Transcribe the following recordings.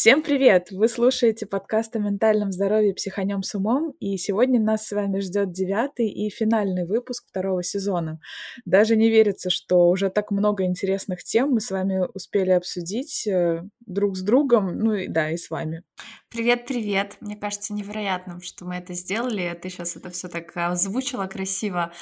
Всем привет! Вы слушаете подкаст о ментальном здоровье «Психанем с умом», и сегодня нас с вами ждет девятый и финальный выпуск второго сезона. Даже не верится, что уже так много интересных тем мы с вами успели обсудить э, друг с другом, ну и да, и с вами. Привет-привет! Мне кажется невероятным, что мы это сделали. Ты сейчас это все так озвучила красиво.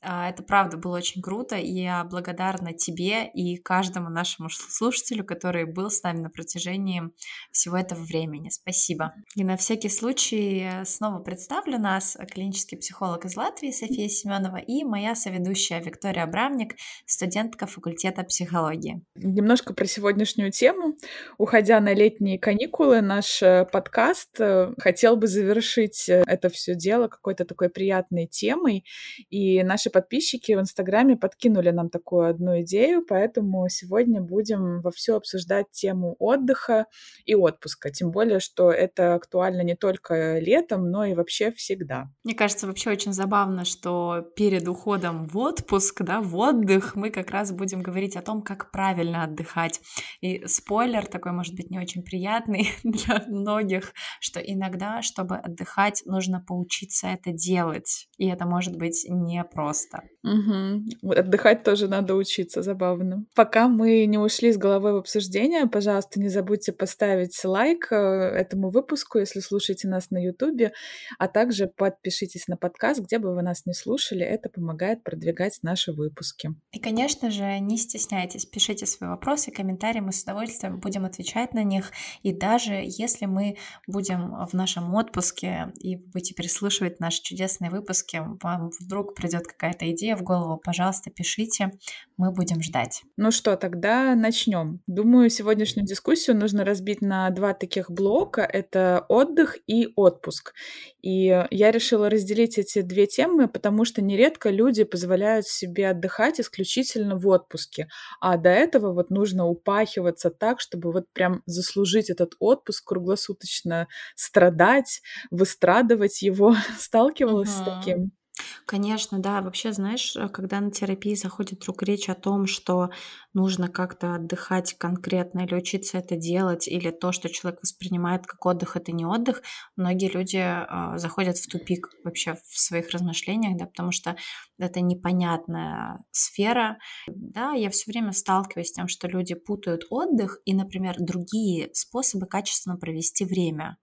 А, это правда было очень круто, и я благодарна тебе и каждому нашему слушателю, который был с нами на протяжении всего этого времени. Спасибо. И на всякий случай снова представлю нас клинический психолог из Латвии София Семенова и моя соведущая Виктория Абрамник, студентка факультета психологии. Немножко про сегодняшнюю тему. Уходя на летние каникулы, наш э, подкаст э, хотел бы завершить э, это все дело какой-то такой приятной темой, и наши наши подписчики в Инстаграме подкинули нам такую одну идею, поэтому сегодня будем во все обсуждать тему отдыха и отпуска. Тем более, что это актуально не только летом, но и вообще всегда. Мне кажется, вообще очень забавно, что перед уходом в отпуск, да, в отдых, мы как раз будем говорить о том, как правильно отдыхать. И спойлер такой, может быть, не очень приятный для многих, что иногда, чтобы отдыхать, нужно поучиться это делать. И это может быть непросто просто. Угу. Отдыхать тоже надо учиться, забавно. Пока мы не ушли с головой в обсуждение, пожалуйста, не забудьте поставить лайк э, этому выпуску, если слушаете нас на Ютубе, а также подпишитесь на подкаст, где бы вы нас не слушали, это помогает продвигать наши выпуски. И, конечно же, не стесняйтесь, пишите свои вопросы, комментарии, мы с удовольствием будем отвечать на них, и даже если мы будем в нашем отпуске и будете переслушивать наши чудесные выпуски, вам вдруг придет какая какая-то идея в голову, пожалуйста, пишите, мы будем ждать. Ну что, тогда начнем. Думаю, сегодняшнюю дискуссию нужно разбить на два таких блока. Это отдых и отпуск. И я решила разделить эти две темы, потому что нередко люди позволяют себе отдыхать исключительно в отпуске. А до этого вот нужно упахиваться так, чтобы вот прям заслужить этот отпуск, круглосуточно страдать, выстрадывать его. Сталкивалась uh-huh. с таким? Конечно, да. Вообще, знаешь, э, когда на терапии заходит вдруг речь о том, что нужно как-то отдыхать конкретно или учиться это делать, или то, что человек воспринимает как отдых, это не отдых, многие люди э, заходят в тупик вообще в своих размышлениях, да, потому что это непонятная сфера. Да, я все время сталкиваюсь с тем, что люди путают отдых и, например, другие способы качественно провести время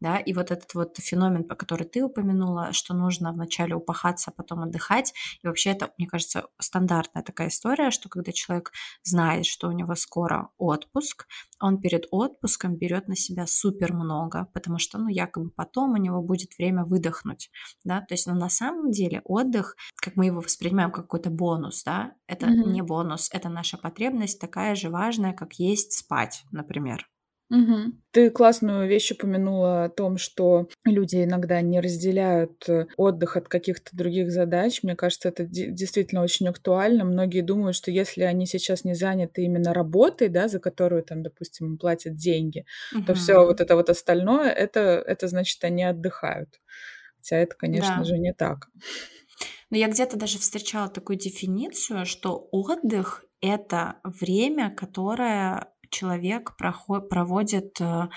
да, и вот этот вот феномен, по который ты упомянула, что нужно вначале упахаться, а потом отдыхать, и вообще это, мне кажется, стандартная такая история, что когда человек знает, что у него скоро отпуск, он перед отпуском берет на себя супер много, потому что, ну, якобы потом у него будет время выдохнуть, да, то есть, ну, на самом деле отдых, как мы его воспринимаем как какой-то бонус, да, это mm-hmm. не бонус, это наша потребность такая же важная, как есть спать, например. Угу. Ты классную вещь упомянула о том, что люди иногда не разделяют э, отдых от каких-то других задач. Мне кажется, это действительно очень актуально. Многие думают, что если они сейчас не заняты именно работой, да, за которую там, допустим, платят деньги, угу. то все вот это вот остальное, это, это значит, они отдыхают. Хотя это, конечно да. же, не так. Но я где-то даже встречала такую дефиницию, что отдых это время, которое человек проход, проводит э,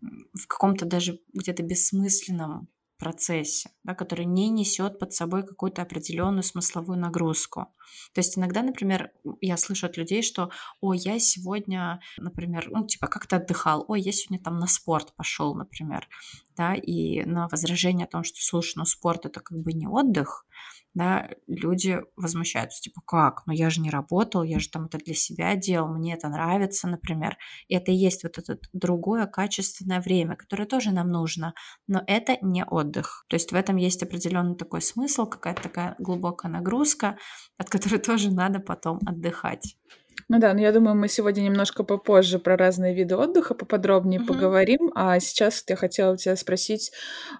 в каком-то даже где-то бессмысленном процессе, да, который не несет под собой какую-то определенную смысловую нагрузку. То есть иногда, например, я слышу от людей, что, ой, я сегодня, например, ну, типа, как-то отдыхал, ой, я сегодня там на спорт пошел, например, да, и на возражение о том, что, слушай, ну, спорт это как бы не отдых, да, люди возмущаются, типа, как, ну я же не работал, я же там это для себя делал, мне это нравится, например. И это и есть вот это другое качественное время, которое тоже нам нужно, но это не отдых. То есть в этом есть определенный такой смысл, какая-то такая глубокая нагрузка, от которой тоже надо потом отдыхать. Ну да, но я думаю, мы сегодня немножко попозже про разные виды отдыха поподробнее угу. поговорим. А сейчас я хотела у тебя спросить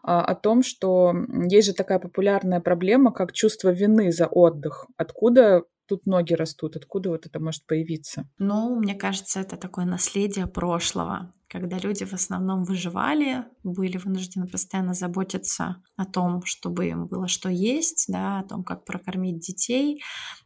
а, о том, что есть же такая популярная проблема, как чувство вины за отдых. Откуда тут ноги растут? Откуда вот это может появиться? Ну, мне кажется, это такое наследие прошлого. Когда люди в основном выживали, были вынуждены постоянно заботиться о том, чтобы им было что есть, да, о том, как прокормить детей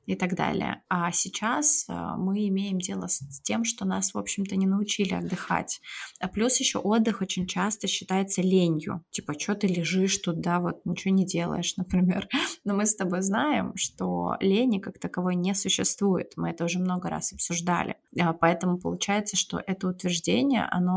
и так далее. А сейчас э, мы имеем дело с тем, что нас, в общем-то, не научили отдыхать. А плюс еще отдых очень часто считается ленью. Типа, что ты лежишь тут, да, вот ничего не делаешь, например. Но мы с тобой знаем, что лени как таковой не существует. Мы это уже много раз обсуждали. А, поэтому получается, что это утверждение, оно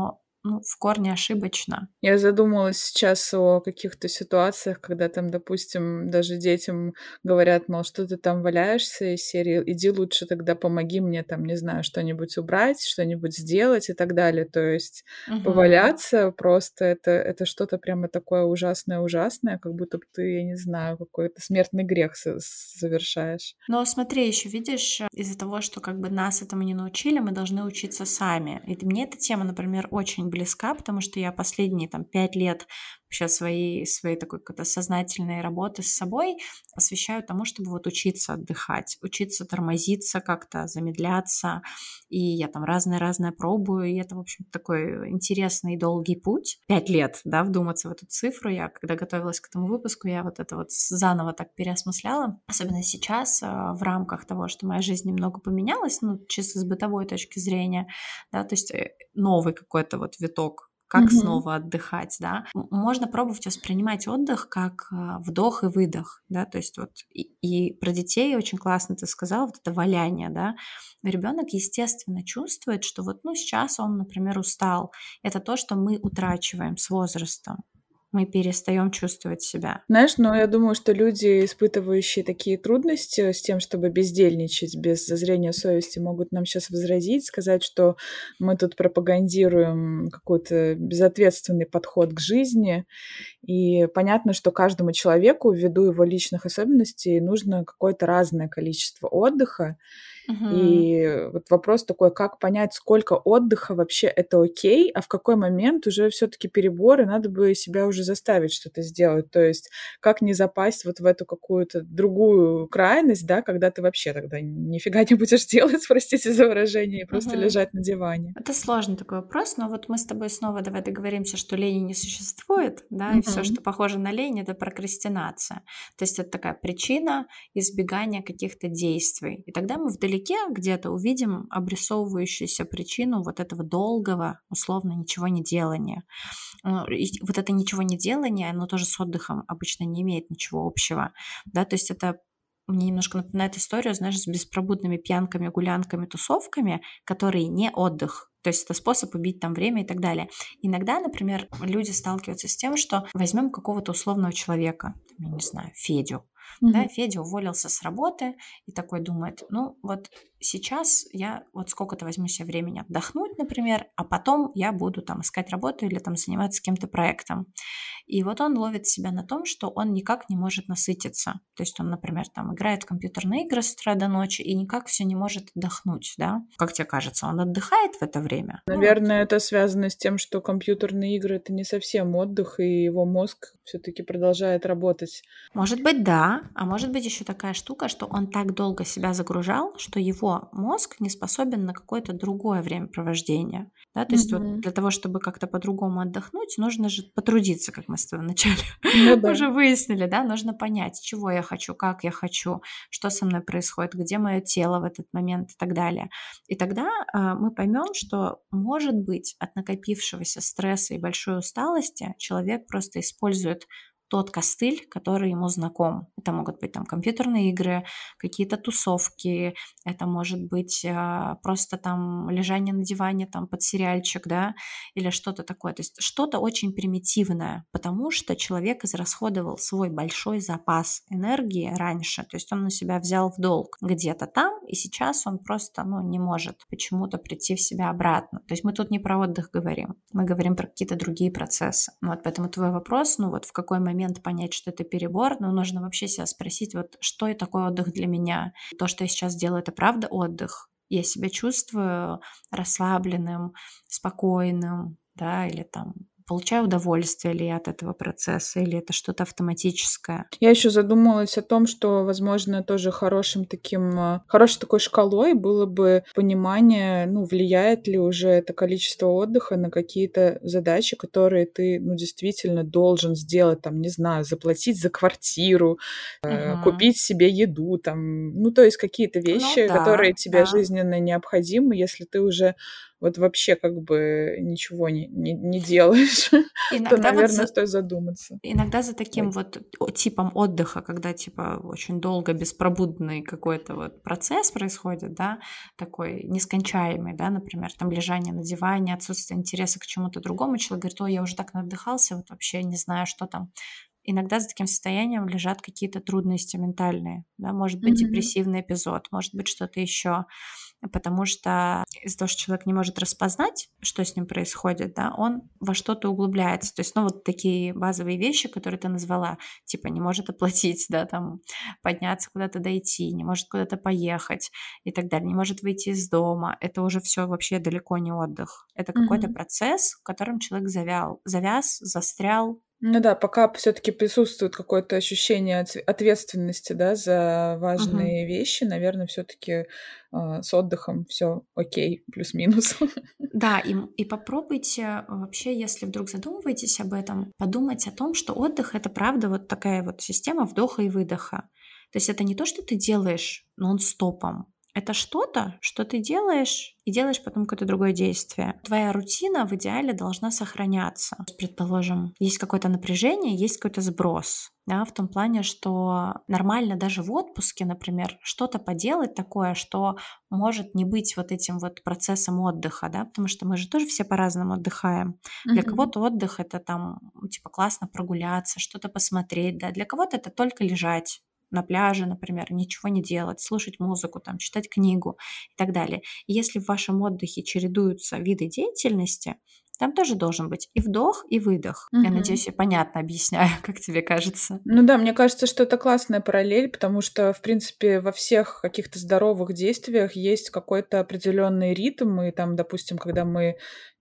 ну, в корне ошибочно. Я задумалась сейчас о каких-то ситуациях, когда там, допустим, даже детям говорят, мол, что ты там валяешься из серии, иди лучше тогда помоги мне там, не знаю, что-нибудь убрать, что-нибудь сделать и так далее. То есть угу. поваляться просто это, это что-то прямо такое ужасное-ужасное, как будто ты, я не знаю, какой-то смертный грех совершаешь. Но смотри, еще видишь, из-за того, что как бы нас этому не научили, мы должны учиться сами. И мне эта тема, например, очень близка, потому что я последние там пять лет вообще своей, своей такой какой-то сознательной работы с собой посвящаю тому, чтобы вот учиться отдыхать, учиться тормозиться как-то, замедляться. И я там разное-разное пробую, и это, в общем, такой интересный долгий путь. Пять лет, да, вдуматься в эту цифру. Я, когда готовилась к этому выпуску, я вот это вот заново так переосмысляла. Особенно сейчас, а, в рамках того, что моя жизнь немного поменялась, ну, чисто с бытовой точки зрения, да, то есть э, новый какой-то вот виток как угу. снова отдыхать, да. Можно пробовать воспринимать отдых как а, вдох и выдох, да, то есть вот и, и про детей очень классно ты сказал, вот это валяние, да. Ребенок, естественно, чувствует, что вот, ну, сейчас он, например, устал. Это то, что мы утрачиваем с возрастом мы перестаем чувствовать себя. Знаешь, но я думаю, что люди, испытывающие такие трудности с тем, чтобы бездельничать без зазрения совести, могут нам сейчас возразить, сказать, что мы тут пропагандируем какой-то безответственный подход к жизни. И понятно, что каждому человеку, ввиду его личных особенностей, нужно какое-то разное количество отдыха. И вот вопрос такой, как понять, сколько отдыха вообще это окей, а в какой момент уже все-таки перебор, и надо бы себя уже заставить что-то сделать. То есть как не запасть вот в эту какую-то другую крайность, да, когда ты вообще тогда нифига не будешь делать, простите за выражение, и просто угу. лежать на диване. Это сложный такой вопрос, но вот мы с тобой снова давай договоримся, что лени не существует, да, угу. и все, что похоже на лень, это прокрастинация. То есть это такая причина избегания каких-то действий. И тогда мы вдали вдалеке где-то увидим обрисовывающуюся причину вот этого долгого, условно, ничего не делания. Э, и вот это ничего не делание, оно тоже с отдыхом обычно не имеет ничего общего. Да? То есть это мне немножко напоминает историю, знаешь, с беспробудными пьянками, гулянками, тусовками, которые не отдых. То есть это способ убить там время и так далее. Иногда, например, люди сталкиваются с тем, что возьмем какого-то условного человека, я не знаю, Федю, Mm-hmm. Да, Федя уволился с работы и такой думает, ну вот сейчас я вот сколько-то возьму себе времени отдохнуть, например, а потом я буду там искать работу или там заниматься каким-то проектом. И вот он ловит себя на том, что он никак не может насытиться. То есть он, например, там играет в компьютерные игры с утра до ночи и никак все не может отдохнуть, да? Как тебе кажется, он отдыхает в это время? Наверное, ну, вот. это связано с тем, что компьютерные игры это не совсем отдых, и его мозг все-таки продолжает работать. Может быть, да. А может быть еще такая штука, что он так долго себя загружал, что его мозг не способен на какое-то другое времяпровождение. Да? То mm-hmm. есть вот для того, чтобы как-то по-другому отдохнуть, нужно же потрудиться, как мы с тобой вначале ну, да. уже выяснили, да, нужно понять, чего я хочу, как я хочу, что со мной происходит, где мое тело в этот момент и так далее. И тогда э, мы поймем, что, может быть, от накопившегося стресса и большой усталости человек просто использует тот костыль, который ему знаком. Это могут быть там компьютерные игры, какие-то тусовки, это может быть э, просто там лежание на диване там под сериальчик, да, или что-то такое. То есть что-то очень примитивное, потому что человек израсходовал свой большой запас энергии раньше, то есть он на себя взял в долг где-то там, и сейчас он просто, ну, не может почему-то прийти в себя обратно. То есть мы тут не про отдых говорим, мы говорим про какие-то другие процессы. Вот поэтому твой вопрос, ну вот в какой момент момент понять, что это перебор, но нужно вообще себя спросить, вот что и такой отдых для меня. То, что я сейчас делаю, это правда отдых? Я себя чувствую расслабленным, спокойным, да, или там получаю удовольствие ли я от этого процесса, или это что-то автоматическое. Я еще задумалась о том, что, возможно, тоже хорошим таким, хорошей такой шкалой было бы понимание, ну, влияет ли уже это количество отдыха на какие-то задачи, которые ты, ну, действительно должен сделать, там, не знаю, заплатить за квартиру, угу. купить себе еду, там, ну, то есть какие-то ну вещи, ну, да, которые тебе да. жизненно необходимы, если ты уже вот вообще как бы ничего не, не, не делаешь, иногда то, наверное, вот за... стоит задуматься. Иногда за таким вот типом отдыха, когда типа очень долго беспробудный какой-то вот процесс происходит, да, такой нескончаемый, да, например, там лежание на диване, отсутствие интереса к чему-то другому, человек говорит, ой, я уже так надыхался, вот вообще не знаю, что там иногда за таким состоянием лежат какие-то трудности ментальные, да, может быть mm-hmm. депрессивный эпизод, может быть что-то еще, потому что из-за того, что человек не может распознать, что с ним происходит, да, он во что-то углубляется, то есть, ну, вот такие базовые вещи, которые ты назвала, типа не может оплатить, да, там, подняться куда-то дойти, не может куда-то поехать и так далее, не может выйти из дома, это уже все вообще далеко не отдых, это mm-hmm. какой-то процесс, в котором человек завял, завяз, застрял, ну да, пока все-таки присутствует какое-то ощущение ответственности, да, за важные угу. вещи, наверное, все-таки э, а, с отдыхом все окей, плюс-минус. Да, и, и попробуйте вообще, если вдруг задумываетесь об этом, подумать о том, что отдых это правда вот такая вот система вдоха и выдоха. То есть это не то, что ты делаешь нон-стопом, это что-то, что ты делаешь, и делаешь потом какое-то другое действие. Твоя рутина в идеале должна сохраняться. Предположим, есть какое-то напряжение, есть какой-то сброс. Да, в том плане, что нормально даже в отпуске, например, что-то поделать такое, что может не быть вот этим вот процессом отдыха, да, потому что мы же тоже все по-разному отдыхаем. Mm-hmm. Для кого-то отдых это там, типа, классно прогуляться, что-то посмотреть, да, для кого-то это только лежать, на пляже, например, ничего не делать, слушать музыку, там, читать книгу и так далее. Если в вашем отдыхе чередуются виды деятельности, там тоже должен быть и вдох, и выдох. Угу. Я надеюсь, я понятно объясняю, как тебе кажется. Ну да, мне кажется, что это классная параллель, потому что, в принципе, во всех каких-то здоровых действиях есть какой-то определенный ритм, и там, допустим, когда мы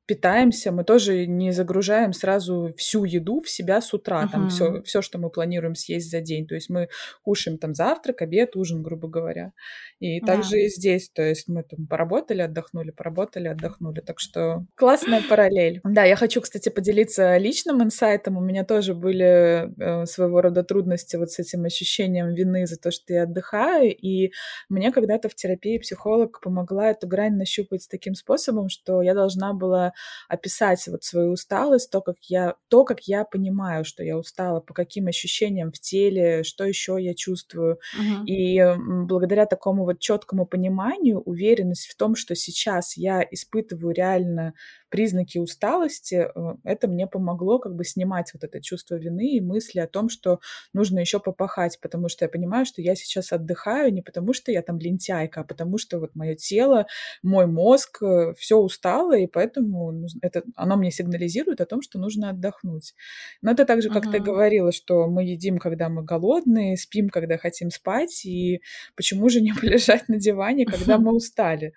питаемся, мы тоже не загружаем сразу всю еду в себя с утра, uh-huh. там все, все, что мы планируем съесть за день. То есть мы кушаем там завтрак, обед, ужин, грубо говоря. И yeah. также и здесь, то есть мы там поработали, отдохнули, поработали, отдохнули. Так что классная параллель. Да, я хочу, кстати, поделиться личным инсайтом. У меня тоже были э, своего рода трудности вот с этим ощущением вины за то, что я отдыхаю. И мне когда-то в терапии психолог помогла эту грань нащупать таким способом, что я должна была описать вот свою усталость, то, как я, то, как я понимаю, что я устала, по каким ощущениям в теле, что еще я чувствую. Uh-huh. И благодаря такому вот четкому пониманию, уверенность в том, что сейчас я испытываю реально признаки усталости, э, это мне помогло как бы снимать вот это чувство вины и мысли о том, что нужно еще попахать, потому что я понимаю, что я сейчас отдыхаю не потому, что я там лентяйка, а потому что вот мое тело, мой мозг, э, все устало, и поэтому это, оно мне сигнализирует о том, что нужно отдохнуть. Но это также, как uh-huh. ты говорила, что мы едим, когда мы голодные, спим, когда хотим спать, и почему же не полежать на диване, когда мы устали?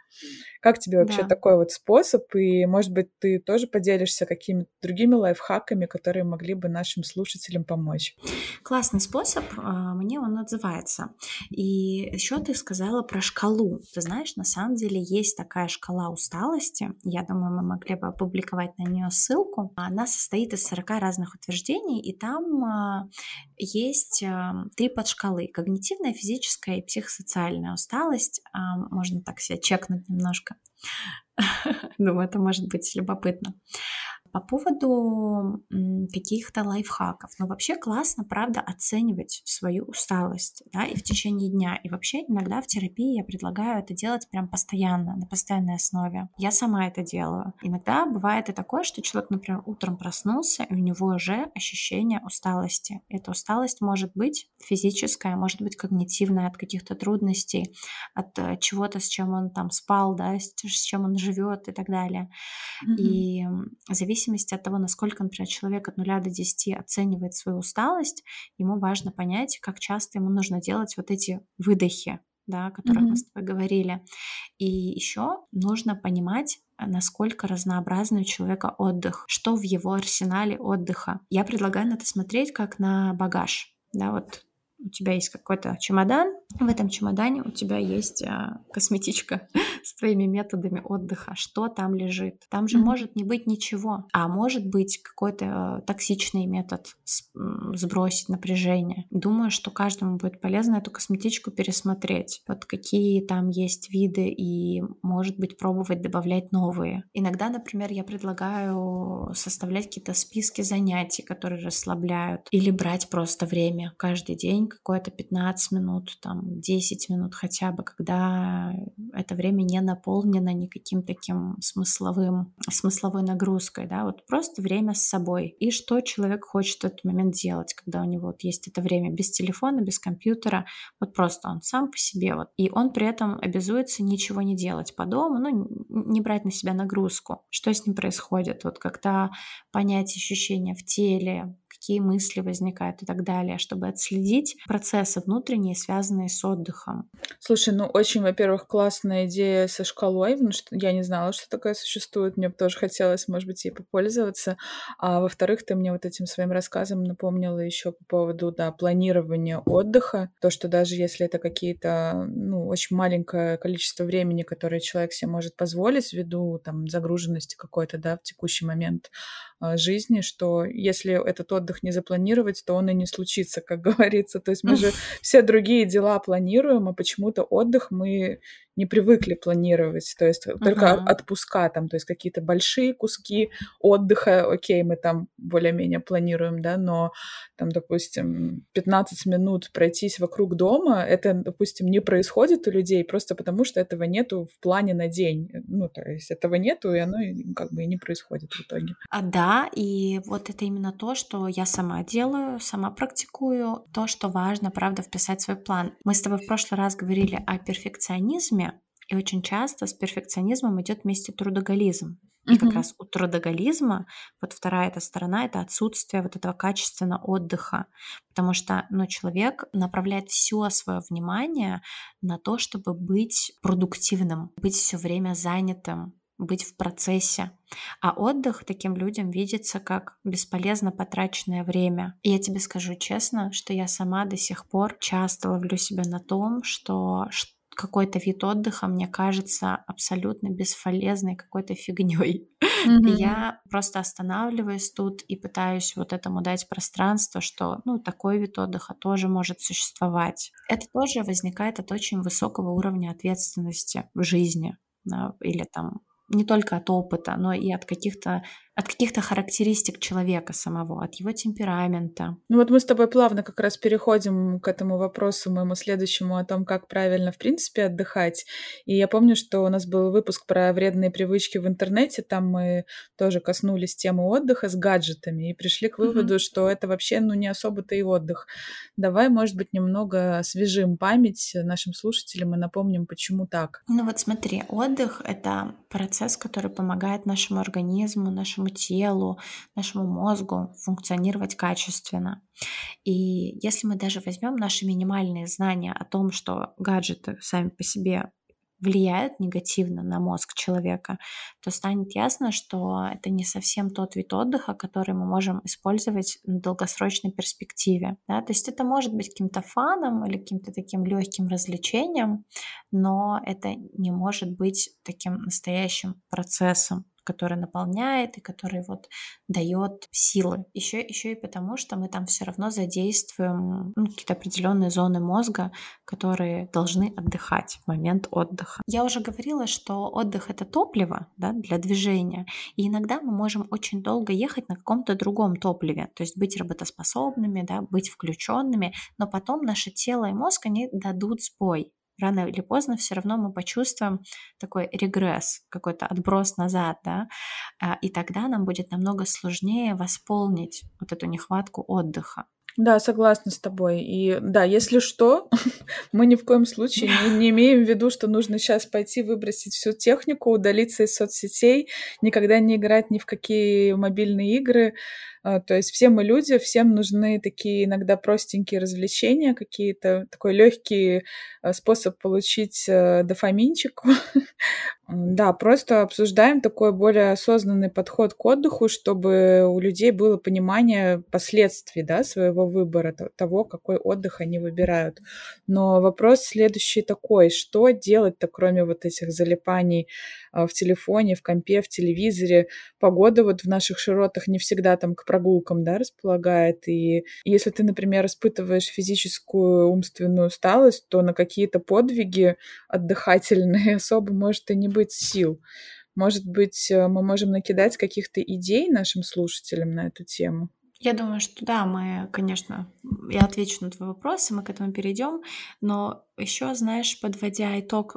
Как тебе вообще да. такой вот способ? И, может быть, ты тоже поделишься какими-то другими лайфхаками, которые могли бы нашим слушателям помочь? Классный способ, а, мне он отзывается. И еще ты сказала про шкалу. Ты знаешь, на самом деле есть такая шкала усталости. Я думаю, мы могли бы опубликовать на нее ссылку. Она состоит из 40 разных утверждений, и там а, есть а, три подшкалы. Когнитивная, физическая и психосоциальная усталость. Можно так себя чекнуть немножко немножко. Думаю, это может быть любопытно. По поводу каких-то лайфхаков. Ну, вообще классно, правда, оценивать свою усталость, да, и в течение дня. И вообще иногда в терапии я предлагаю это делать прям постоянно, на постоянной основе. Я сама это делаю. Иногда бывает и такое, что человек, например, утром проснулся, и у него уже ощущение усталости. Эта усталость может быть физическая, может быть когнитивная от каких-то трудностей, от э, чего-то, с чем он там спал, да, с чем он живет и так далее. Mm-hmm. И зависит зависимости от того, насколько, например, человек от 0 до 10 оценивает свою усталость, ему важно понять, как часто ему нужно делать вот эти выдохи, да, о которых mm-hmm. мы с тобой говорили. И еще нужно понимать, насколько разнообразный у человека отдых, что в его арсенале отдыха. Я предлагаю на это смотреть как на багаж. Да, вот у тебя есть какой-то чемодан, в этом чемодане у тебя есть а, косметичка с твоими методами отдыха. Что там лежит? Там же mm-hmm. может не быть ничего, а может быть какой-то а, токсичный метод сбросить напряжение. Думаю, что каждому будет полезно эту косметичку пересмотреть. Вот какие там есть виды и, может быть, пробовать добавлять новые. Иногда, например, я предлагаю составлять какие-то списки занятий, которые расслабляют, или брать просто время каждый день какое-то 15 минут, там 10 минут хотя бы, когда это время не наполнено никаким таким смысловым, смысловой нагрузкой, да, вот просто время с собой. И что человек хочет в этот момент делать, когда у него вот есть это время без телефона, без компьютера, вот просто он сам по себе вот. И он при этом обязуется ничего не делать по дому, ну, не брать на себя нагрузку. Что с ним происходит? Вот когда понять ощущения в теле, какие мысли возникают и так далее, чтобы отследить процессы внутренние, связанные с отдыхом. Слушай, ну очень, во-первых, классная идея со шкалой, потому что я не знала, что такое существует, мне бы тоже хотелось, может быть, ей попользоваться. А во-вторых, ты мне вот этим своим рассказом напомнила еще по поводу, да, планирования отдыха, то, что даже если это какие-то, ну, очень маленькое количество времени, которое человек себе может позволить ввиду там загруженности какой-то, да, в текущий момент, жизни, что если этот отдых не запланировать, то он и не случится, как говорится. То есть мы же все другие дела планируем, а почему-то отдых мы не привыкли планировать, то есть uh-huh. только отпуска там, то есть какие-то большие куски отдыха, окей, мы там более-менее планируем, да, но там, допустим, 15 минут пройтись вокруг дома, это, допустим, не происходит у людей просто потому, что этого нету в плане на день, ну, то есть этого нету, и оно как бы и не происходит в итоге. А, да, и вот это именно то, что я сама делаю, сама практикую, то, что важно, правда, вписать в свой план. Мы с тобой в прошлый раз говорили о перфекционизме, и очень часто с перфекционизмом идет вместе трудоголизм. И как раз у трудоголизма, вот вторая эта сторона, это отсутствие вот этого качественного отдыха. Потому что ну, человек направляет все свое внимание на то, чтобы быть продуктивным, быть все время занятым, быть в процессе. А отдых таким людям видится как бесполезно потраченное время. И я тебе скажу честно, что я сама до сих пор часто ловлю себя на том, что какой-то вид отдыха мне кажется абсолютно бесполезной какой-то фигней. Mm-hmm. я просто останавливаюсь тут и пытаюсь вот этому дать пространство, что ну такой вид отдыха тоже может существовать. Это тоже возникает от очень высокого уровня ответственности в жизни да, или там не только от опыта, но и от каких-то от каких-то характеристик человека самого, от его темперамента. Ну вот мы с тобой плавно как раз переходим к этому вопросу моему следующему о том, как правильно в принципе отдыхать. И я помню, что у нас был выпуск про вредные привычки в интернете, там мы тоже коснулись темы отдыха с гаджетами и пришли к выводу, mm-hmm. что это вообще ну не особо-то и отдых. Давай, может быть, немного освежим память нашим слушателям и напомним, почему так. Ну вот смотри, отдых — это процесс, который помогает нашему организму, нашему телу, нашему мозгу функционировать качественно. И если мы даже возьмем наши минимальные знания о том, что гаджеты сами по себе влияют негативно на мозг человека, то станет ясно, что это не совсем тот вид отдыха, который мы можем использовать в долгосрочной перспективе. Да? То есть это может быть каким-то фаном или каким-то таким легким развлечением, но это не может быть таким настоящим процессом который наполняет и который вот дает силы. Еще, еще и потому, что мы там все равно задействуем ну, какие-то определенные зоны мозга, которые должны отдыхать в момент отдыха. Я уже говорила, что отдых это топливо да, для движения, и иногда мы можем очень долго ехать на каком-то другом топливе, то есть быть работоспособными, да, быть включенными, но потом наше тело и мозг они дадут сбой, рано или поздно все равно мы почувствуем такой регресс, какой-то отброс назад, да, а, и тогда нам будет намного сложнее восполнить вот эту нехватку отдыха. Да, согласна с тобой. И да, если что, мы ни в коем случае не, не имеем в виду, что нужно сейчас пойти выбросить всю технику, удалиться из соцсетей, никогда не играть ни в какие мобильные игры. А, то есть все мы люди, всем нужны такие иногда простенькие развлечения, какие-то такой легкий а, способ получить э, дофаминчик Да, просто обсуждаем такой более осознанный подход к отдыху, чтобы у людей было понимание последствий да, своего выбора, того, какой отдых они выбирают. Но вопрос следующий такой, что делать-то, кроме вот этих залипаний в телефоне, в компе, в телевизоре? Погода вот в наших широтах не всегда там к прогулкам да, располагает, и если ты, например, испытываешь физическую умственную усталость, то на какие-то подвиги отдыхательные особо может и не быть сил. Может быть, э, мы можем накидать каких-то идей нашим слушателям на эту тему? Я думаю, что да, мы, конечно, я отвечу на твой вопрос, и мы к этому перейдем. Но еще, знаешь, подводя итог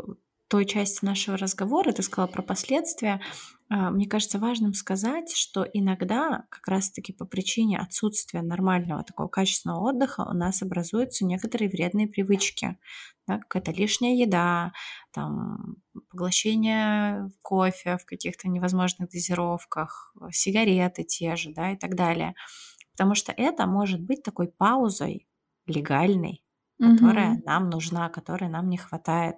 той части нашего разговора, ты сказала про последствия. А, мне кажется важным сказать, что иногда как раз-таки по причине отсутствия нормального такого качественного отдыха у нас образуются некоторые вредные привычки. Да, какая-то лишняя еда, там, поглощение кофе в каких-то невозможных дозировках, сигареты те же, да, и так далее. Потому что это может быть такой паузой легальной, которая угу. нам нужна, которой нам не хватает.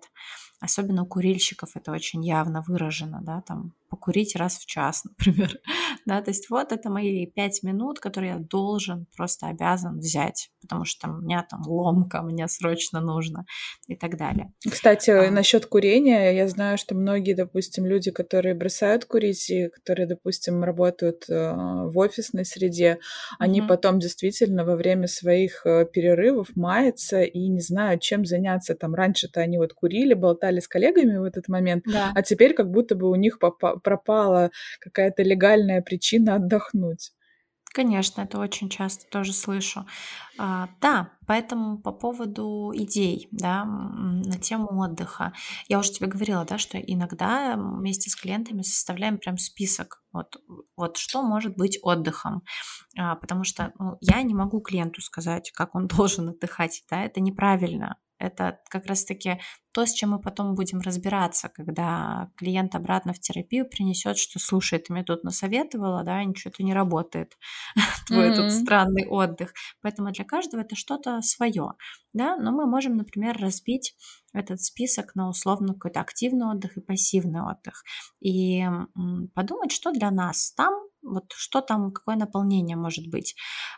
Особенно у курильщиков это очень явно выражено, да, там покурить раз в час, например. да, то есть вот это мои пять минут, которые я должен, просто обязан взять, потому что у меня там ломка, мне срочно нужно и так далее. Кстати, а. насчет курения, я знаю, что многие, допустим, люди, которые бросают курить и которые, допустим, работают э, в офисной среде, они mm-hmm. потом действительно во время своих э, перерывов маятся и не знают, чем заняться. Там раньше-то они вот курили, болтали с коллегами в этот момент, да. а теперь как будто бы у них пропала какая-то легальная причина отдохнуть. Конечно, это очень часто тоже слышу. А, да, поэтому по поводу идей, да, на тему отдыха. Я уже тебе говорила, да, что иногда вместе с клиентами составляем прям список, вот, вот что может быть отдыхом. А, потому что ну, я не могу клиенту сказать, как он должен отдыхать, да, это неправильно. Это как раз-таки то, с чем мы потом будем разбираться, когда клиент обратно в терапию принесет, что слушай, ты мне тут насоветовала, да, ничего-то не работает, твой mm-hmm. этот странный отдых. Поэтому для каждого это что-то свое, да, но мы можем, например, разбить этот список на условно какой-то активный отдых и пассивный отдых и подумать, что для нас там вот что там, какое наполнение может быть.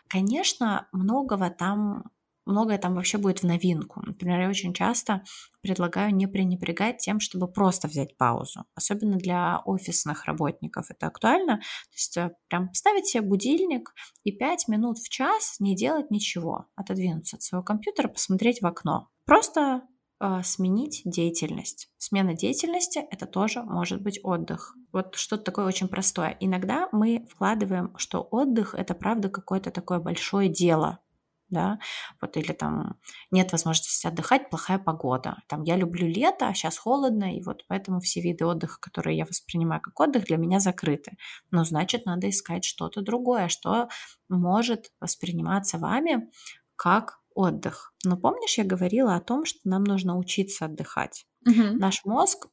Конечно, многого там многое там вообще будет в новинку. Например, я очень часто предлагаю не пренебрегать тем, чтобы просто взять паузу. Особенно для офисных работников это актуально. То есть э, прям ставить себе будильник и 5 минут в час не делать ничего. Отодвинуться от своего компьютера, посмотреть в окно. Просто э, сменить деятельность. Смена деятельности – это тоже может быть отдых. Вот что-то такое очень простое. Иногда мы вкладываем, что отдых – это правда какое-то такое большое дело, да, вот или там нет возможности отдыхать, плохая погода. Там я люблю лето, а сейчас холодно, и вот поэтому все виды отдыха, которые я воспринимаю как отдых, для меня закрыты. Но значит, надо искать что-то другое, что может восприниматься вами как отдых. Но помнишь, я говорила о том, что нам нужно учиться отдыхать. Угу. Наш мозг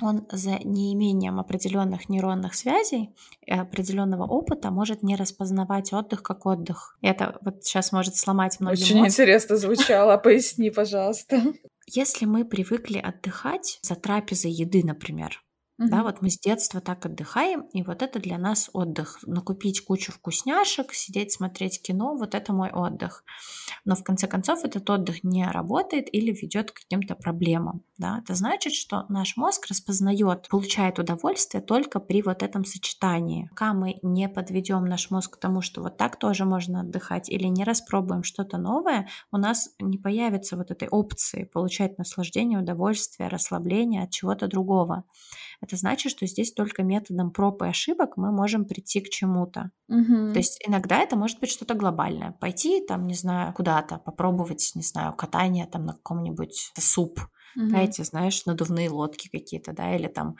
он за неимением определенных нейронных связей и определенного опыта может не распознавать отдых как отдых. Это вот сейчас может сломать многим Очень мозг. интересно звучало. Поясни, пожалуйста. Если мы привыкли отдыхать за трапезой еды, например, Да, вот мы с детства так отдыхаем, и вот это для нас отдых. Накупить кучу вкусняшек, сидеть, смотреть кино, вот это мой отдых. Но в конце концов этот отдых не работает или ведет к каким-то проблемам. Да? Это значит, что наш мозг распознает, получает удовольствие только при вот этом сочетании. Пока мы не подведем наш мозг к тому, что вот так тоже можно отдыхать, или не распробуем что-то новое, у нас не появится вот этой опции получать наслаждение, удовольствие, расслабление от чего-то другого это значит, что здесь только методом проб и ошибок мы можем прийти к чему-то. Угу. То есть иногда это может быть что-то глобальное. Пойти там, не знаю, куда-то, попробовать, не знаю, катание там на каком-нибудь суп, угу. да, эти, знаешь, надувные лодки какие-то, да, или там,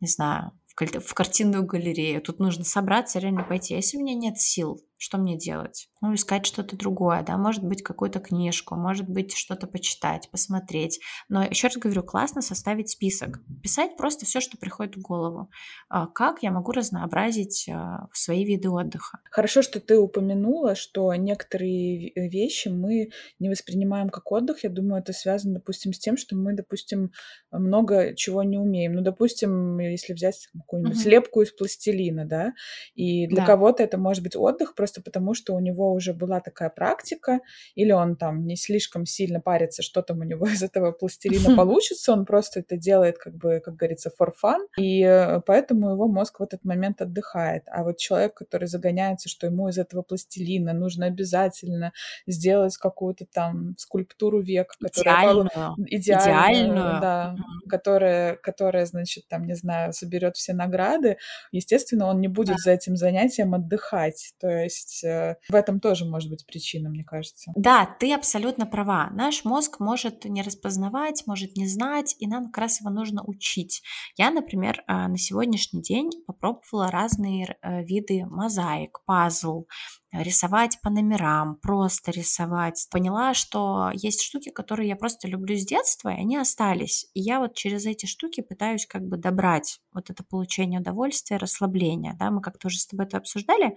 не знаю, в, в картинную галерею. Тут нужно собраться, реально пойти. А если у меня нет сил, что мне делать? Ну, искать что-то другое, да, может быть, какую-то книжку, может быть, что-то почитать, посмотреть. Но еще раз говорю, классно составить список. Писать просто все, что приходит в голову. А как я могу разнообразить а, свои виды отдыха? Хорошо, что ты упомянула, что некоторые вещи мы не воспринимаем как отдых. Я думаю, это связано, допустим, с тем, что мы, допустим, много чего не умеем. Ну, допустим, если взять какую-нибудь угу. слепку из пластилина, да, и для да. кого-то это может быть отдых просто потому, что у него уже была такая практика, или он там не слишком сильно парится, что там у него из этого пластилина получится, он просто это делает, как бы, как говорится, for fun, и э, поэтому его мозг в этот момент отдыхает. А вот человек, который загоняется, что ему из этого пластилина нужно обязательно сделать какую-то там скульптуру века, которая идеальную, идеальную, да. Которая, которая, значит, там, не знаю, соберет все награды, естественно, он не будет да. за этим занятием отдыхать. То есть э, в этом тоже может быть причина, мне кажется. Да, ты абсолютно права. Наш мозг может не распознавать, может не знать, и нам как раз его нужно учить. Я, например, э, на сегодняшний день попробовала разные э, виды мозаик, пазл, рисовать по номерам, просто рисовать. Поняла, что есть штуки, которые я просто люблю с детства, и они остались. И я вот через эти штуки пытаюсь как бы добрать вот это получение удовольствия, расслабления. Да, мы как-то уже с тобой это обсуждали.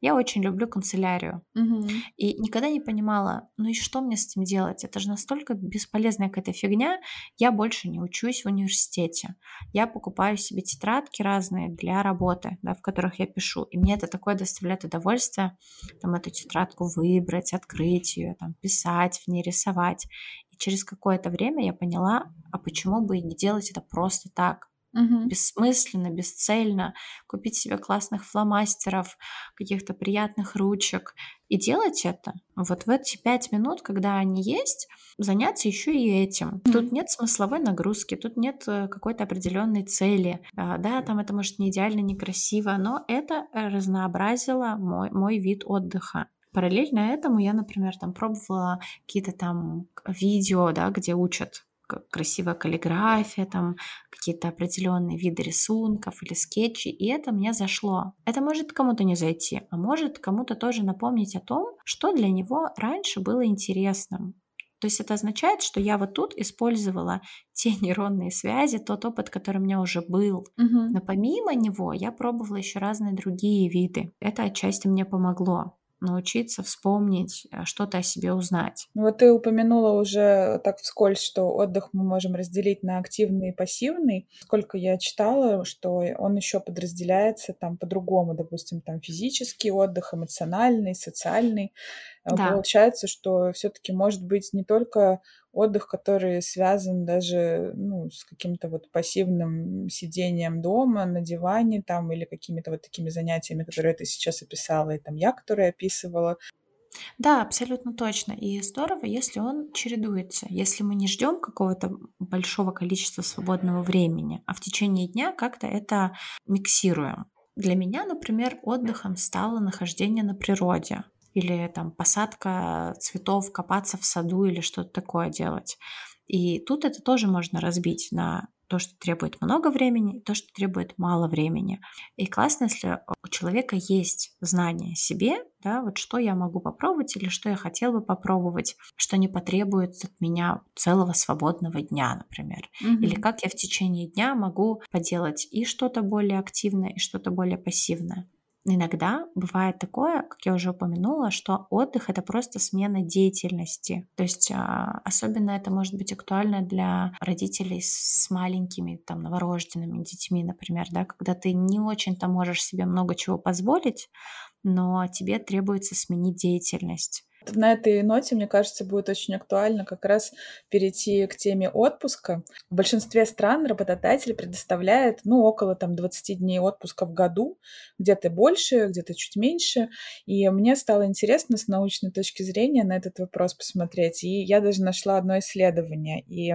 Я очень люблю канцелярию. Угу. И никогда не понимала, ну и что мне с этим делать? Это же настолько бесполезная какая-то фигня. Я больше не учусь в университете. Я покупаю себе тетрадки разные для работы, да, в которых я пишу. И мне это такое доставляет удовольствие, там эту тетрадку выбрать, открыть ее, там, писать в ней, рисовать. И через какое-то время я поняла, а почему бы и не делать это просто так? Мгм. бессмысленно, бесцельно, купить себе классных фломастеров, каких-то приятных ручек и делать это. Вот в эти пять минут, когда они есть, заняться еще и этим. Тут нет смысловой нагрузки, тут нет э, какой-то определенной цели. А, Да, там это может не идеально, некрасиво, но это разнообразило мой, мой вид отдыха. Параллельно этому я, например, там пробовала какие-то там видео, да, где учат красивая каллиграфия, там какие-то определенные виды рисунков или скетчи, и это мне зашло. Это может кому-то не зайти, а может кому-то тоже напомнить о том, что для него раньше было интересным. То есть это означает, что я вот тут использовала те нейронные связи, тот опыт, который у меня уже был. Угу. Но помимо него я пробовала еще разные другие виды. Это отчасти мне помогло научиться вспомнить, э, что-то о себе узнать. Ну вот ты упомянула уже так вскользь, что отдых мы можем разделить на активный и пассивный. Сколько я читала, что он еще подразделяется там по-другому, допустим, там физический отдых, эмоциональный, социальный. Э, да. Получается, что все-таки может быть не только отдых, который связан даже ну, с каким-то вот пассивным сидением дома на диване там или какими-то вот такими занятиями, которые ты сейчас описала, и там я, которые описывала. Да, абсолютно точно. И здорово, если он чередуется, если мы не ждем какого-то большого количества свободного времени, а в течение дня как-то это миксируем. Для меня, например, отдыхом стало нахождение на природе или там посадка цветов, копаться в саду или что-то такое делать. И тут это тоже можно разбить на то, что требует много времени, и то, что требует мало времени. И классно, если у человека есть знание себе, да, вот что я могу попробовать или что я хотел бы попробовать, что не потребует от меня целого свободного дня, например. Mm-hmm. Или как я в течение дня могу поделать и что-то более активное, и что-то более пассивное. Иногда бывает такое, как я уже упомянула, что отдых это просто смена деятельности. То есть а, особенно это может быть актуально для родителей с маленькими там новорожденными детьми, например, да, когда ты не очень-то можешь себе много чего позволить, но тебе требуется сменить деятельность. На этой ноте, мне кажется, будет очень актуально как раз перейти к теме отпуска. В большинстве стран работодатель предоставляет, ну, около там 20 дней отпуска в году, где-то больше, где-то чуть меньше. И мне стало интересно с научной точки зрения на этот вопрос посмотреть. И я даже нашла одно исследование. И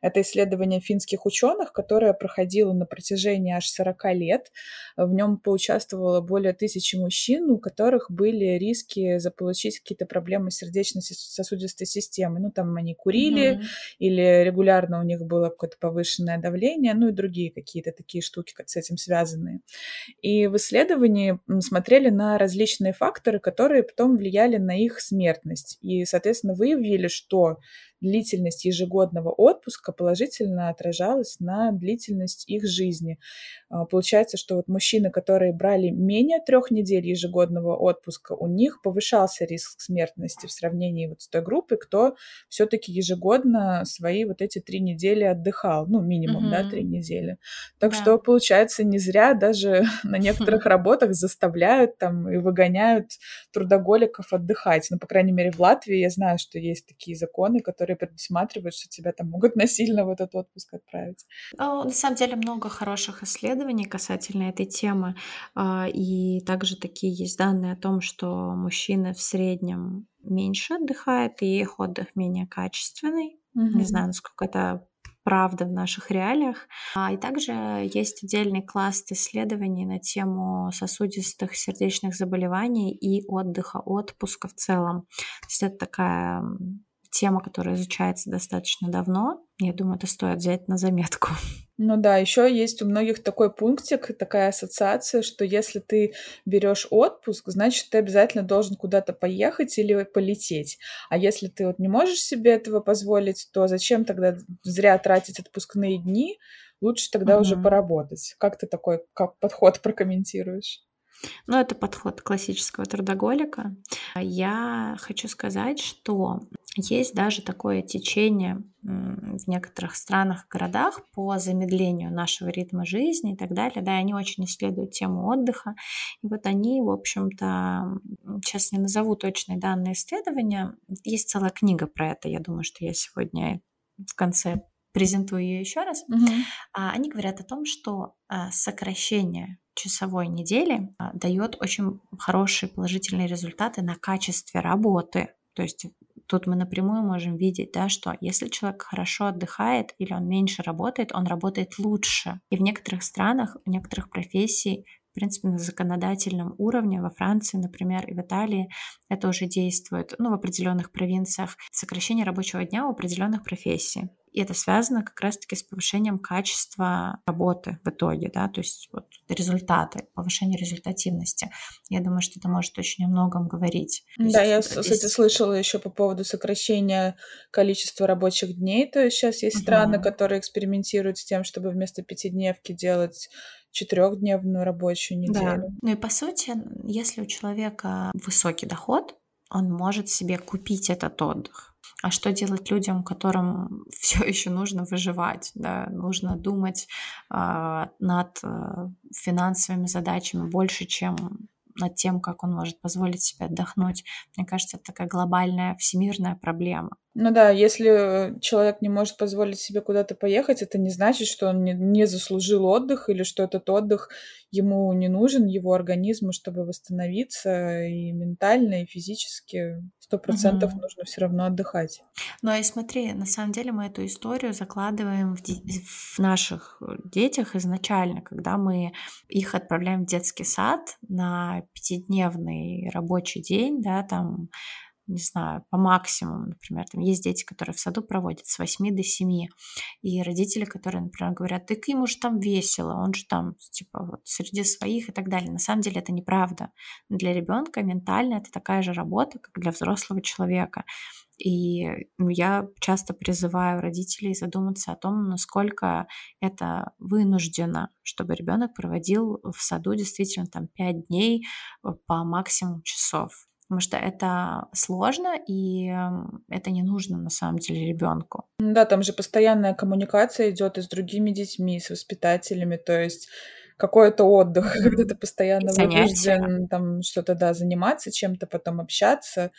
это исследование финских ученых, которое проходило на протяжении аж 40 лет. В нем поучаствовало более тысячи мужчин, у которых были риски заполучить какие-то проблемы проблемы сердечно-сосудистой системы. Ну, там они курили mm-hmm. или регулярно у них было какое-то повышенное давление, ну и другие какие-то такие штуки с этим связанные. И в исследовании смотрели на различные факторы, которые потом влияли на их смертность. И, соответственно, выявили, что длительность ежегодного отпуска положительно отражалась на длительность их жизни. А, получается, что вот мужчины, которые брали менее трех недель ежегодного отпуска, у них повышался риск смертности в сравнении вот с той группой, кто все-таки ежегодно свои вот эти три недели отдыхал, ну, минимум, угу. да, три недели. Так да. что, получается, не зря даже на некоторых работах заставляют там и выгоняют трудоголиков отдыхать. Ну, по крайней мере, в Латвии я знаю, что есть такие законы, которые предусматривают, что тебя там могут насильно в этот отпуск отправить. На самом деле много хороших исследований касательно этой темы. А, и также такие есть данные о том, что мужчины в среднем меньше отдыхают, и их отдых менее качественный. Угу. Не знаю, насколько это правда в наших реалиях. А, и также есть отдельный класс исследований на тему сосудистых сердечных заболеваний и отдыха, отпуска в целом. То есть это такая тема, которая изучается достаточно давно. Я думаю, это стоит взять на заметку. Ну да, еще есть у многих такой пунктик, такая ассоциация, что если ты берешь отпуск, значит, ты обязательно должен куда-то поехать или полететь. А если ты вот не можешь себе этого позволить, то зачем тогда зря тратить отпускные дни? Лучше тогда угу. уже поработать. Как ты такой как подход прокомментируешь? Ну, это подход классического трудоголика. Я хочу сказать, что есть даже такое течение в некоторых странах городах по замедлению нашего ритма жизни и так далее. Да, они очень исследуют тему отдыха. И вот они, в общем-то, сейчас не назову точные данные исследования. Есть целая книга про это. Я думаю, что я сегодня в конце презентую ее еще раз. Угу. Они говорят о том, что а, сокращение часовой недели а, дает очень хорошие положительные результаты на качестве работы. То есть тут мы напрямую можем видеть, да, что если человек хорошо отдыхает или он меньше работает, он работает лучше. И в некоторых странах, в некоторых профессий в принципе, на законодательном уровне во Франции, например, и в Италии это уже действует, ну, в определенных провинциях, сокращение рабочего дня у определенных профессий. И это связано как раз-таки с повышением качества работы в итоге, да, то есть вот результаты, повышение результативности. Я думаю, что это может очень о многом говорить. да, я, здесь... кстати, слышала еще по поводу сокращения количества рабочих дней. То есть сейчас есть угу. страны, которые экспериментируют с тем, чтобы вместо пятидневки делать четырехдневную рабочую неделю. Да. Ну и по сути, если у человека высокий доход, он может себе купить этот отдых а что делать людям, которым все еще нужно выживать, да, нужно думать э, над э, финансовыми задачами больше, чем над тем, как он может позволить себе отдохнуть. Мне кажется, это такая глобальная всемирная проблема. Ну да, если человек не может позволить себе куда-то поехать, это не значит, что он не, не заслужил отдых или что этот отдых ему не нужен, его организму, чтобы восстановиться и ментально, и физически. Сто процентов угу. нужно все равно отдыхать. Ну и смотри, на самом деле мы эту историю закладываем в, де- в наших детях изначально, когда мы их отправляем в детский сад на пятидневный рабочий день, да, там не знаю, по максимуму, например, там есть дети, которые в саду проводят с 8 до 7, и родители, которые, например, говорят, так ему же там весело, он же там, типа, вот среди своих и так далее. На самом деле это неправда. Для ребенка ментально это такая же работа, как для взрослого человека. И ну, я часто призываю родителей задуматься о том, насколько это вынуждено, чтобы ребенок проводил в саду действительно там 5 дней э, по максимум часов потому что это сложно и это не нужно на самом деле ребенку. Да, там же постоянная коммуникация идет и с другими детьми, и с воспитателями, то есть какой-то отдых, mm-hmm. когда ты постоянно вынужден там что-то, да, заниматься чем-то, потом общаться,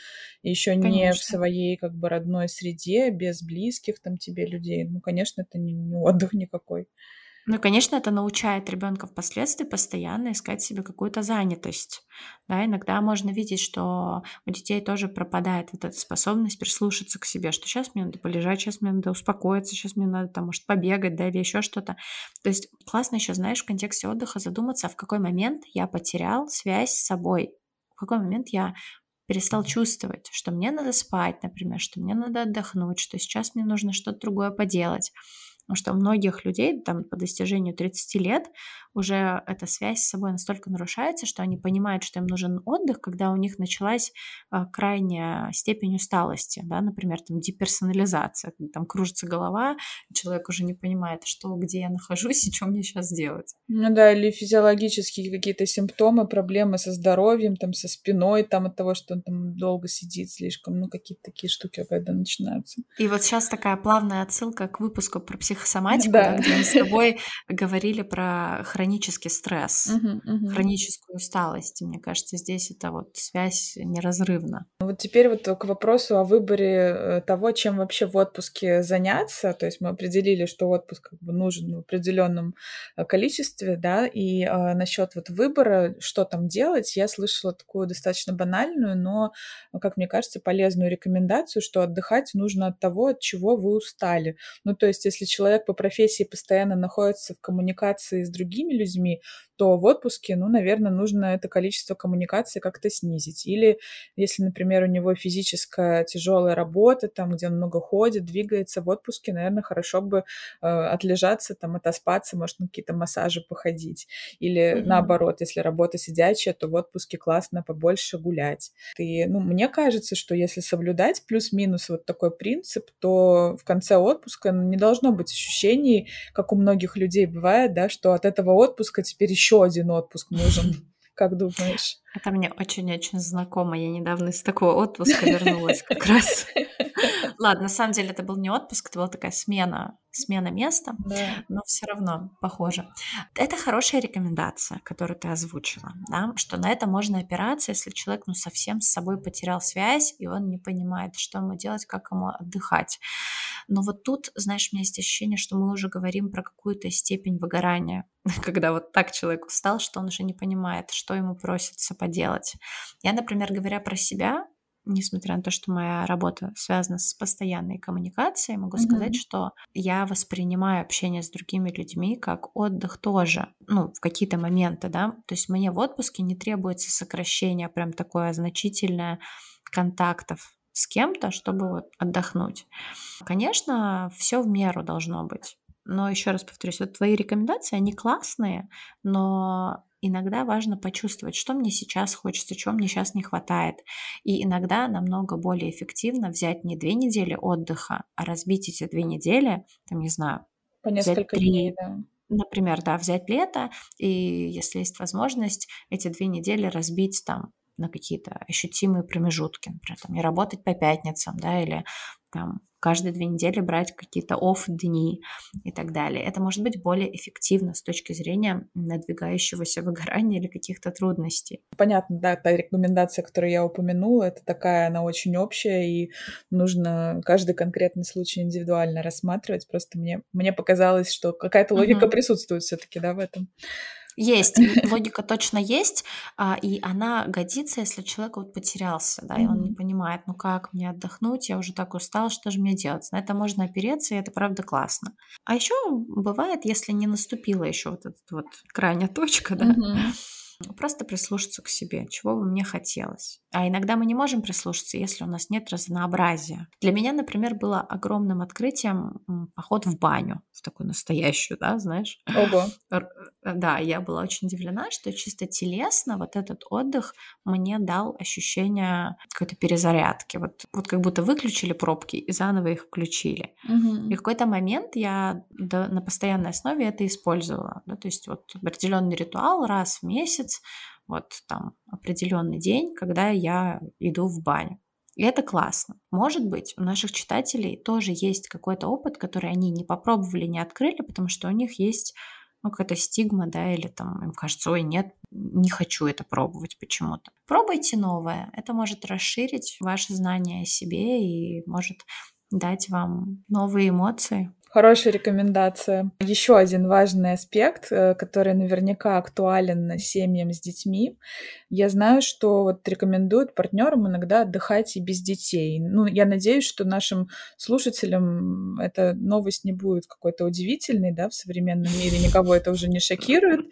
еще не в своей как бы родной среде, без близких там тебе людей. Ну, конечно, это не, не отдых никакой. Ну, конечно, это научает ребенка впоследствии постоянно искать себе какую-то занятость. Да, иногда можно видеть, что у детей тоже пропадает вот эта способность прислушаться к себе, что сейчас мне надо полежать, сейчас мне надо успокоиться, сейчас мне надо там, может, побегать, да, или еще что-то. То есть классно еще, знаешь, в контексте отдыха задуматься, а в какой момент я потерял связь с собой, в какой момент я перестал чувствовать, что мне надо спать, например, что мне надо отдохнуть, что сейчас мне нужно что-то другое поделать. Потому что у многих людей там по достижению 30 лет уже эта связь с собой настолько нарушается, что они понимают, что им нужен отдых, когда у них началась а, крайняя степень усталости, да, например, там деперсонализация, там кружится голова, человек уже не понимает, что, где я нахожусь и что мне сейчас делать. Ну да, или физиологические какие-то симптомы, проблемы со здоровьем, там, со спиной, там, от того, что он там долго сидит слишком, ну, какие-то такие штуки, когда начинаются. И вот сейчас такая плавная отсылка к выпуску про психосоматику, да. Да, где мы с тобой говорили про хронический стресс, угу, угу. хроническую усталость. Мне кажется, здесь это вот связь неразрывна. Вот теперь вот к вопросу о выборе э, того, чем вообще в отпуске заняться. То есть мы определили, что отпуск как бы нужен в определенном э, количестве, да, и э, насчет вот выбора, что там делать, я слышала такую достаточно банальную, но, как мне кажется, полезную рекомендацию, что отдыхать нужно от того, от чего вы устали. Ну, то есть, если человек по профессии постоянно находится в коммуникации с другими людьми, то в отпуске, ну, наверное, нужно это количество коммуникации как-то снизить. Или если, например, у него физическая тяжелая работа, там, где он много ходит, двигается в отпуске, наверное, хорошо бы э, отлежаться, там, отоспаться, может, на какие-то массажи походить. Или mm-hmm. наоборот, если работа сидячая, то в отпуске классно побольше гулять. И, ну, мне кажется, что если соблюдать плюс-минус вот такой принцип, то в конце отпуска не должно быть ощущений, как у многих людей бывает, да, что от этого отпуска теперь еще один отпуск нужен. Как думаешь? Это мне очень-очень знакомо. Я недавно из такого отпуска вернулась как раз. Ладно, на самом деле это был не отпуск, это была такая смена, смена места, да. но все равно похоже. Это хорошая рекомендация, которую ты озвучила, да, что на это можно опираться, если человек ну, совсем с собой потерял связь, и он не понимает, что ему делать, как ему отдыхать. Но вот тут, знаешь, у меня есть ощущение, что мы уже говорим про какую-то степень выгорания, когда вот так человек устал, что он уже не понимает, что ему просится поделать. Я, например, говоря про себя, несмотря на то, что моя работа связана с постоянной коммуникацией, могу mm-hmm. сказать, что я воспринимаю общение с другими людьми как отдых тоже, ну, в какие-то моменты, да, то есть мне в отпуске не требуется сокращение прям такое значительное контактов с кем-то, чтобы вот отдохнуть. Конечно, все в меру должно быть. Но еще раз повторюсь, вот твои рекомендации, они классные, но иногда важно почувствовать, что мне сейчас хочется, чего мне сейчас не хватает. И иногда намного более эффективно взять не две недели отдыха, а разбить эти две недели, там, не знаю, по несколько три, дней, да. Например, да, взять лето, и если есть возможность, эти две недели разбить там на какие-то ощутимые промежутки, например, там, не работать по пятницам, да, или там каждые две недели брать какие-то офф-дни и так далее. Это может быть более эффективно с точки зрения надвигающегося выгорания или каких-то трудностей. Понятно, да, та рекомендация, которую я упомянула, это такая, она очень общая, и нужно каждый конкретный случай индивидуально рассматривать. Просто мне, мне показалось, что какая-то логика угу. присутствует все-таки, да, в этом. Есть, логика точно есть, а, и она годится, если человек вот потерялся, да, и он не понимает, ну как мне отдохнуть, я уже так устал, что же мне делать? На это можно опереться, и это правда классно. А еще бывает, если не наступила еще вот эта вот крайняя точка, да, Просто прислушаться к себе, чего бы мне хотелось. А иногда мы не можем прислушаться, если у нас нет разнообразия. Для меня, например, было огромным открытием поход в баню, в такую настоящую, да, знаешь. Ого. Да, я была очень удивлена, что чисто телесно вот этот отдых мне дал ощущение какой-то перезарядки. Вот, вот как будто выключили пробки и заново их включили. Угу. И в какой-то момент я на постоянной основе это использовала. Да, то есть вот определенный ритуал раз в месяц, вот там определенный день, когда я иду в баню. И это классно. Может быть, у наших читателей тоже есть какой-то опыт, который они не попробовали, не открыли, потому что у них есть ну, какая-то стигма, да, или там им кажется, ой, нет, не хочу это пробовать почему-то. Пробуйте новое. Это может расширить ваши знания о себе и может дать вам новые эмоции. Хорошая рекомендация. Еще один важный аспект, э, который наверняка актуален семьям с детьми. Я знаю, что вот рекомендуют партнерам иногда отдыхать и без детей. Ну, я надеюсь, что нашим слушателям эта новость не будет какой-то удивительной, да, в современном мире никого это уже не шокирует.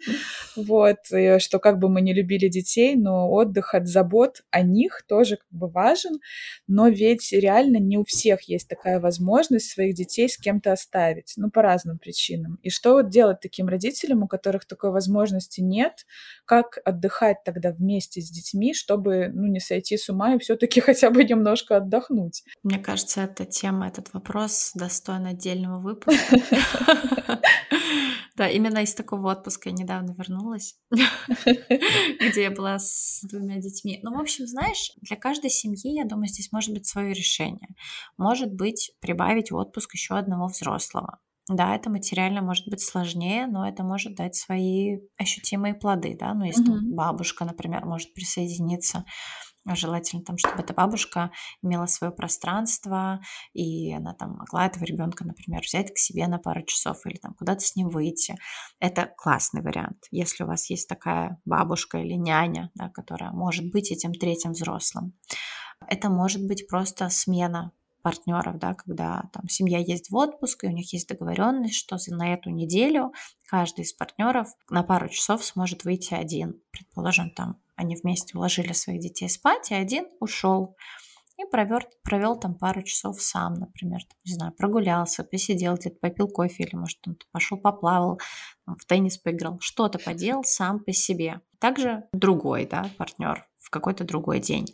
Вот, и что как бы мы не любили детей, но отдых от забот о них тоже как бы важен. Но ведь реально не у всех есть такая возможность своих детей с кем-то оставить оставить, ну, по разным причинам. И что вот делать таким родителям, у которых такой возможности нет? Как отдыхать тогда вместе с детьми, чтобы, ну, не сойти с ума и все-таки хотя бы немножко отдохнуть? Мне кажется, эта тема, этот вопрос достоин отдельного выпуска. Да, именно из такого отпуска я недавно вернулась, где я была с двумя детьми. Ну, в общем, знаешь, для каждой семьи, я думаю, здесь может быть свое решение. Может быть, прибавить в отпуск еще одного взрослого. Да, это материально может быть сложнее, но это может дать свои ощутимые плоды, да. Ну, если бабушка, например, может присоединиться Желательно там, чтобы эта бабушка имела свое пространство, и она там могла этого ребенка, например, взять к себе на пару часов или там куда-то с ним выйти. Это классный вариант. Если у вас есть такая бабушка или няня, да, которая может быть этим третьим взрослым. Это может быть просто смена партнеров, да, когда там семья есть в отпуск, и у них есть договоренность, что на эту неделю каждый из партнеров на пару часов сможет выйти один. Предположим, там они вместе уложили своих детей спать, и один ушел и провер, провел там пару часов сам, например, там, не знаю, прогулялся, посидел где-то, попил кофе, или, может, он пошел поплавал, в теннис поиграл, что-то поделал сам по себе. Также другой, да, партнер в какой-то другой день.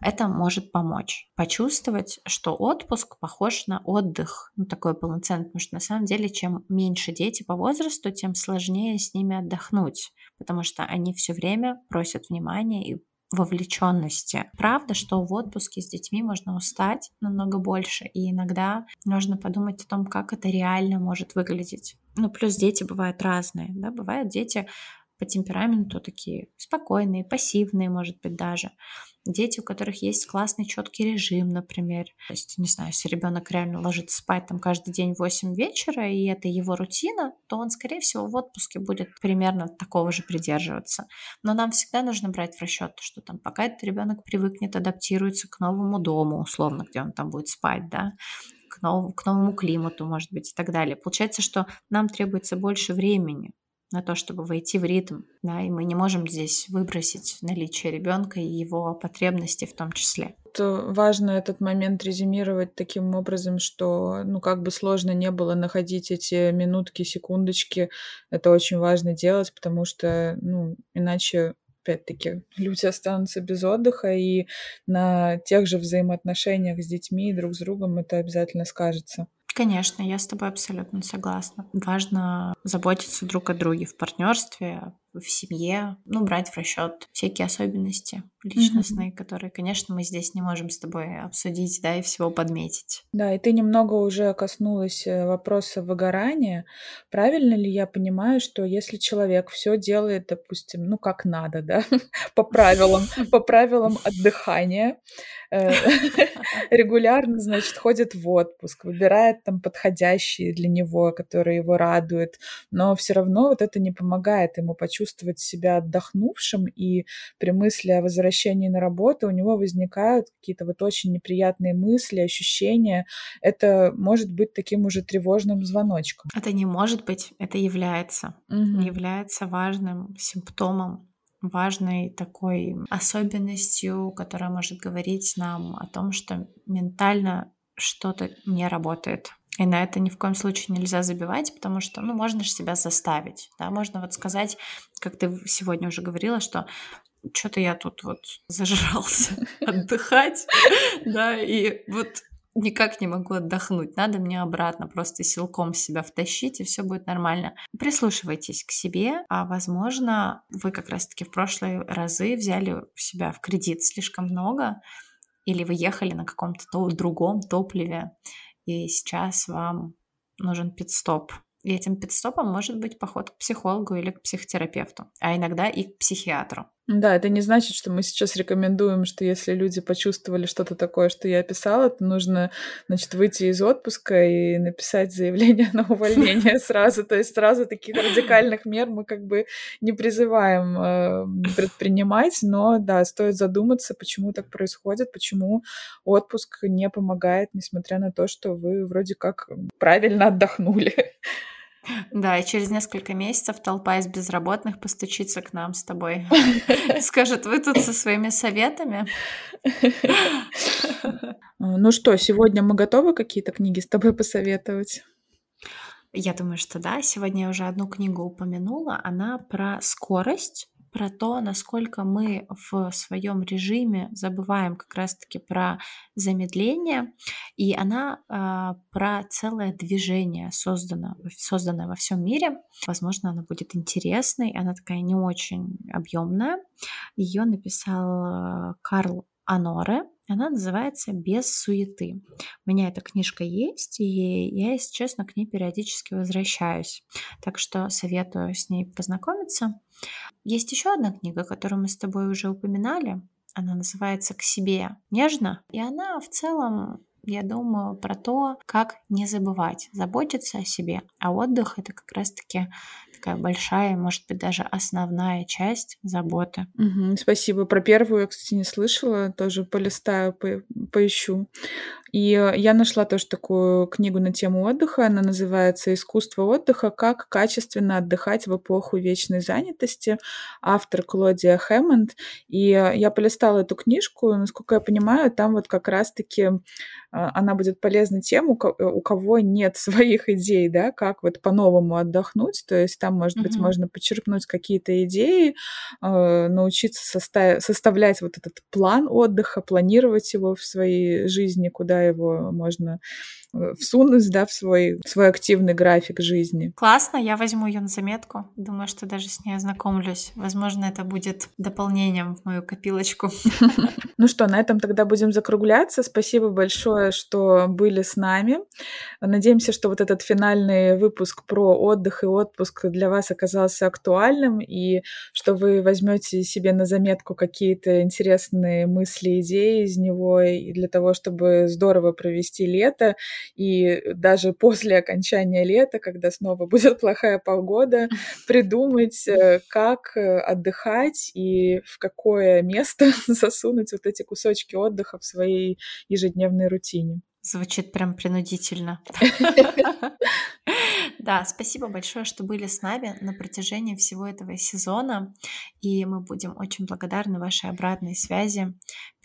Это может помочь. Почувствовать, что отпуск похож на отдых, ну, такой полноценный, потому что на самом деле, чем меньше дети по возрасту, тем сложнее с ними отдохнуть, потому что они все время просят внимания и вовлеченности. Правда, что в отпуске с детьми можно устать намного больше, и иногда нужно подумать о том, как это реально может выглядеть. Ну, плюс дети бывают разные, да, бывают дети по темпераменту такие спокойные, пассивные, может быть, даже. Дети, у которых есть классный четкий режим, например. То есть, не знаю, если ребенок реально ложится спать там каждый день в 8 вечера, и это его рутина, то он, скорее всего, в отпуске будет примерно такого же придерживаться. Но нам всегда нужно брать в расчет, что там пока этот ребенок привыкнет, адаптируется к новому дому, условно, где он там будет спать, да, к новому, к новому климату, может быть, и так далее. Получается, что нам требуется больше времени на то, чтобы войти в ритм, да, и мы не можем здесь выбросить наличие ребенка и его потребности в том числе. Важно этот момент резюмировать таким образом, что, ну, как бы сложно не было находить эти минутки, секундочки, это очень важно делать, потому что, ну, иначе опять-таки, люди останутся без отдыха, и на тех же взаимоотношениях с детьми и друг с другом это обязательно скажется. Конечно, я с тобой абсолютно согласна. Важно заботиться друг о друге в партнерстве, в семье, ну, брать в расчет всякие особенности личностные, mm-hmm. которые, конечно, мы здесь не можем с тобой обсудить, да, и всего подметить. Да, и ты немного уже коснулась э, вопроса выгорания. Правильно ли я понимаю, что если человек все делает, допустим, ну, как надо, да, по правилам, по правилам отдыхания, э, регулярно, значит, ходит в отпуск, выбирает там подходящие для него, которые его радуют, но все равно вот это не помогает ему почувствовать чувствовать себя отдохнувшим, и при мысли о возвращении на работу у него возникают какие-то вот очень неприятные мысли, ощущения. Это может быть таким уже тревожным звоночком. Это не может быть, это является. Угу. Является важным симптомом важной такой особенностью, которая может говорить нам о том, что ментально что-то не работает. И на это ни в коем случае нельзя забивать, потому что, ну, можно же себя заставить, да, можно вот сказать, как ты сегодня уже говорила, что что-то я тут вот зажрался отдыхать, да, и вот никак не могу отдохнуть, надо мне обратно просто силком себя втащить, и все будет нормально. Прислушивайтесь к себе, а возможно, вы как раз-таки в прошлые разы взяли себя в кредит слишком много, или вы ехали на каком-то другом топливе, и сейчас вам нужен пит-стоп. И этим пит-стопом может быть поход к психологу или к психотерапевту, а иногда и к психиатру. Да, это не значит, что мы сейчас рекомендуем, что если люди почувствовали что-то такое, что я описала, то нужно, значит, выйти из отпуска и написать заявление на увольнение сразу. То есть сразу таких радикальных мер мы как бы не призываем э, предпринимать, но да, стоит задуматься, почему так происходит, почему отпуск не помогает, несмотря на то, что вы вроде как правильно отдохнули. Да, и через несколько месяцев толпа из безработных постучится к нам с тобой. Скажет, вы тут со своими советами? Ну что, сегодня мы готовы какие-то книги с тобой посоветовать? Я думаю, что да. Сегодня я уже одну книгу упомянула. Она про скорость про то, насколько мы в своем режиме забываем как раз-таки про замедление, и она э, про целое движение, создано, созданное во всем мире. Возможно, она будет интересной, она такая не очень объемная. Ее написал Карл Аноре, она называется «Без суеты». У меня эта книжка есть, и я, если честно, к ней периодически возвращаюсь. Так что советую с ней познакомиться. Есть еще одна книга, которую мы с тобой уже упоминали. Она называется «К себе нежно». И она в целом я думаю про то, как не забывать, заботиться о себе. А отдых — это как раз-таки такая большая, может быть, даже основная часть заботы. Угу, спасибо. Про первую я, кстати, не слышала, тоже полистаю, по поищу. И я нашла тоже такую книгу на тему отдыха. Она называется «Искусство отдыха. Как качественно отдыхать в эпоху вечной занятости». Автор Клодия Хэммонд. И я полистала эту книжку. Насколько я понимаю, там вот как раз-таки а, она будет полезна тем, у кого нет своих идей, да, как вот по-новому отдохнуть. То есть там, может быть, mm-hmm. можно почерпнуть какие-то идеи, э, научиться состав- составлять вот этот план отдыха, планировать его в своей жизни, куда его можно всунуть, да, в свой, в свой активный график жизни. Классно, я возьму ее на заметку. Думаю, что даже с ней ознакомлюсь. Возможно, это будет дополнением в мою копилочку. Ну что, на этом тогда будем закругляться. Спасибо большое, что были с нами. Надеемся, что вот этот финальный выпуск про отдых и отпуск для вас оказался актуальным, и что вы возьмете себе на заметку какие-то интересные мысли, идеи из него, и для того, чтобы здорово провести лето, и даже после окончания лета, когда снова будет плохая погода, придумать, э, как э, отдыхать и в какое место засунуть вот эти кусочки отдыха в своей ежедневной рутине. Звучит прям принудительно. Да, спасибо большое, что были с нами на протяжении всего этого сезона. И мы будем очень благодарны вашей обратной связи.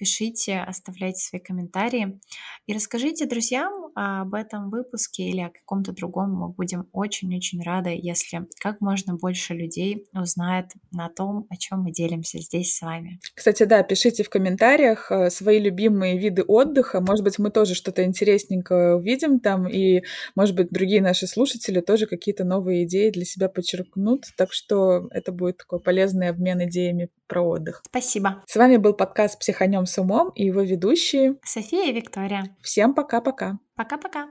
Пишите, оставляйте свои комментарии. И расскажите друзьям об этом выпуске или о каком-то другом. Мы будем очень-очень рады, если как можно больше людей узнает на том, о чем мы делимся здесь с вами. Кстати, да, пишите в комментариях э, свои любимые виды отдыха. Может быть, мы тоже что-то интересненькое увидим там, и, может быть, другие наши слушатели тоже какие-то новые идеи для себя подчеркнут. Так что это будет такой полезный обмен идеями про отдых. Спасибо. С вами был подкаст «Психанем с умом» и его ведущие София и Виктория. Всем пока-пока. Пока-пока.